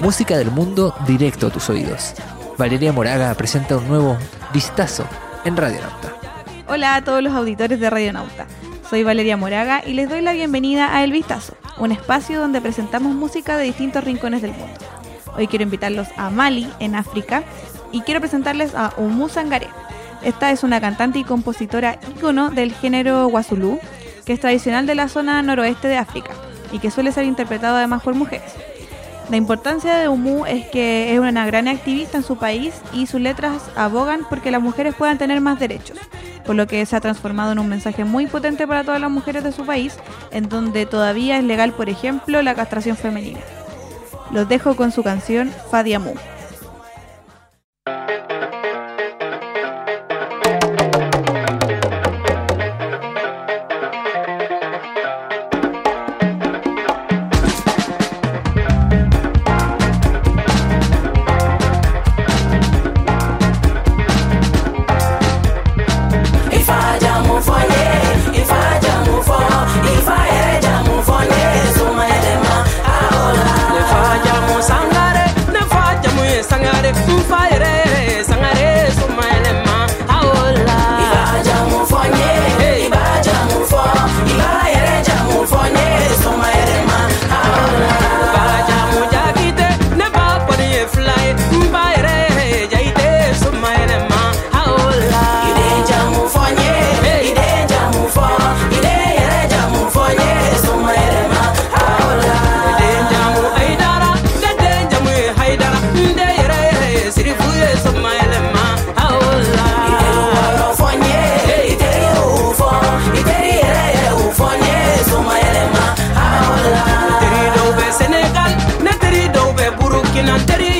Música del mundo directo a tus oídos. Valeria Moraga presenta un nuevo Vistazo en Radio Nauta. Hola a todos los auditores de Radio Nauta. Soy Valeria Moraga y les doy la bienvenida a El Vistazo, un espacio donde presentamos música de distintos rincones del mundo. Hoy quiero invitarlos a Mali, en África, y quiero presentarles a Umu Sangaré. Esta es una cantante y compositora ícono del género Wasulu, que es tradicional de la zona noroeste de África y que suele ser interpretado además por mujeres. La importancia de Umu es que es una gran activista en su país y sus letras abogan porque las mujeres puedan tener más derechos, por lo que se ha transformado en un mensaje muy potente para todas las mujeres de su país, en donde todavía es legal, por ejemplo, la castración femenina. Los dejo con su canción Fadiamu. and tell you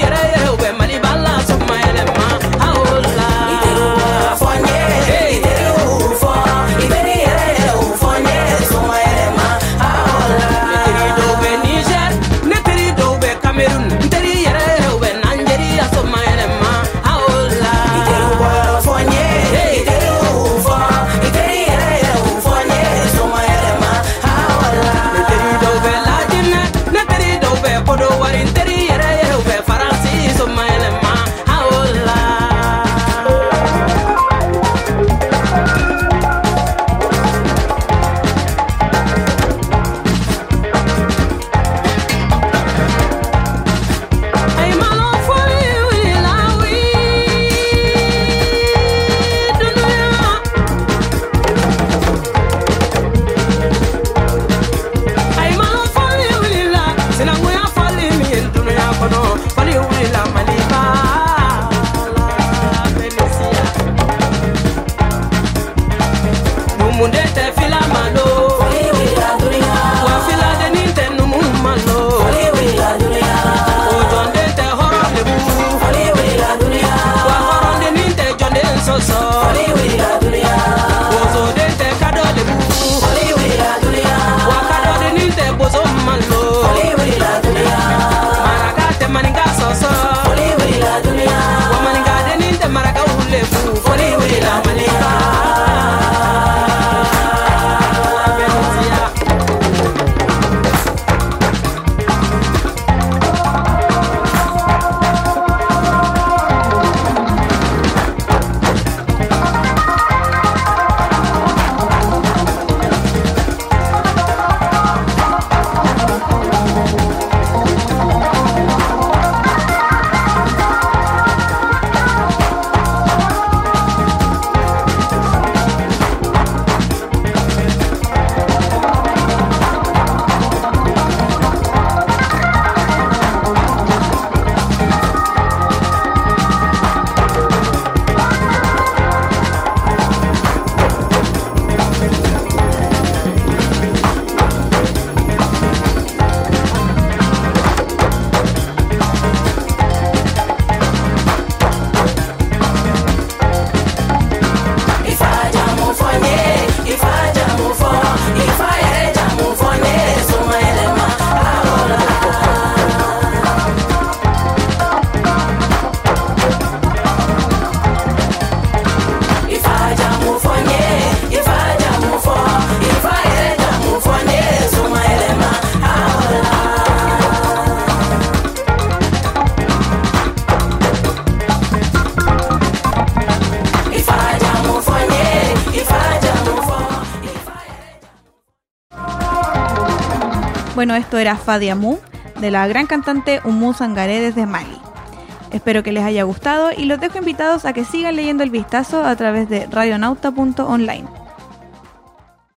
Bueno, esto era Fadiamu, de la gran cantante Umu Sangaré desde Mali. Espero que les haya gustado y los dejo invitados a que sigan leyendo el vistazo a través de radionauta.online.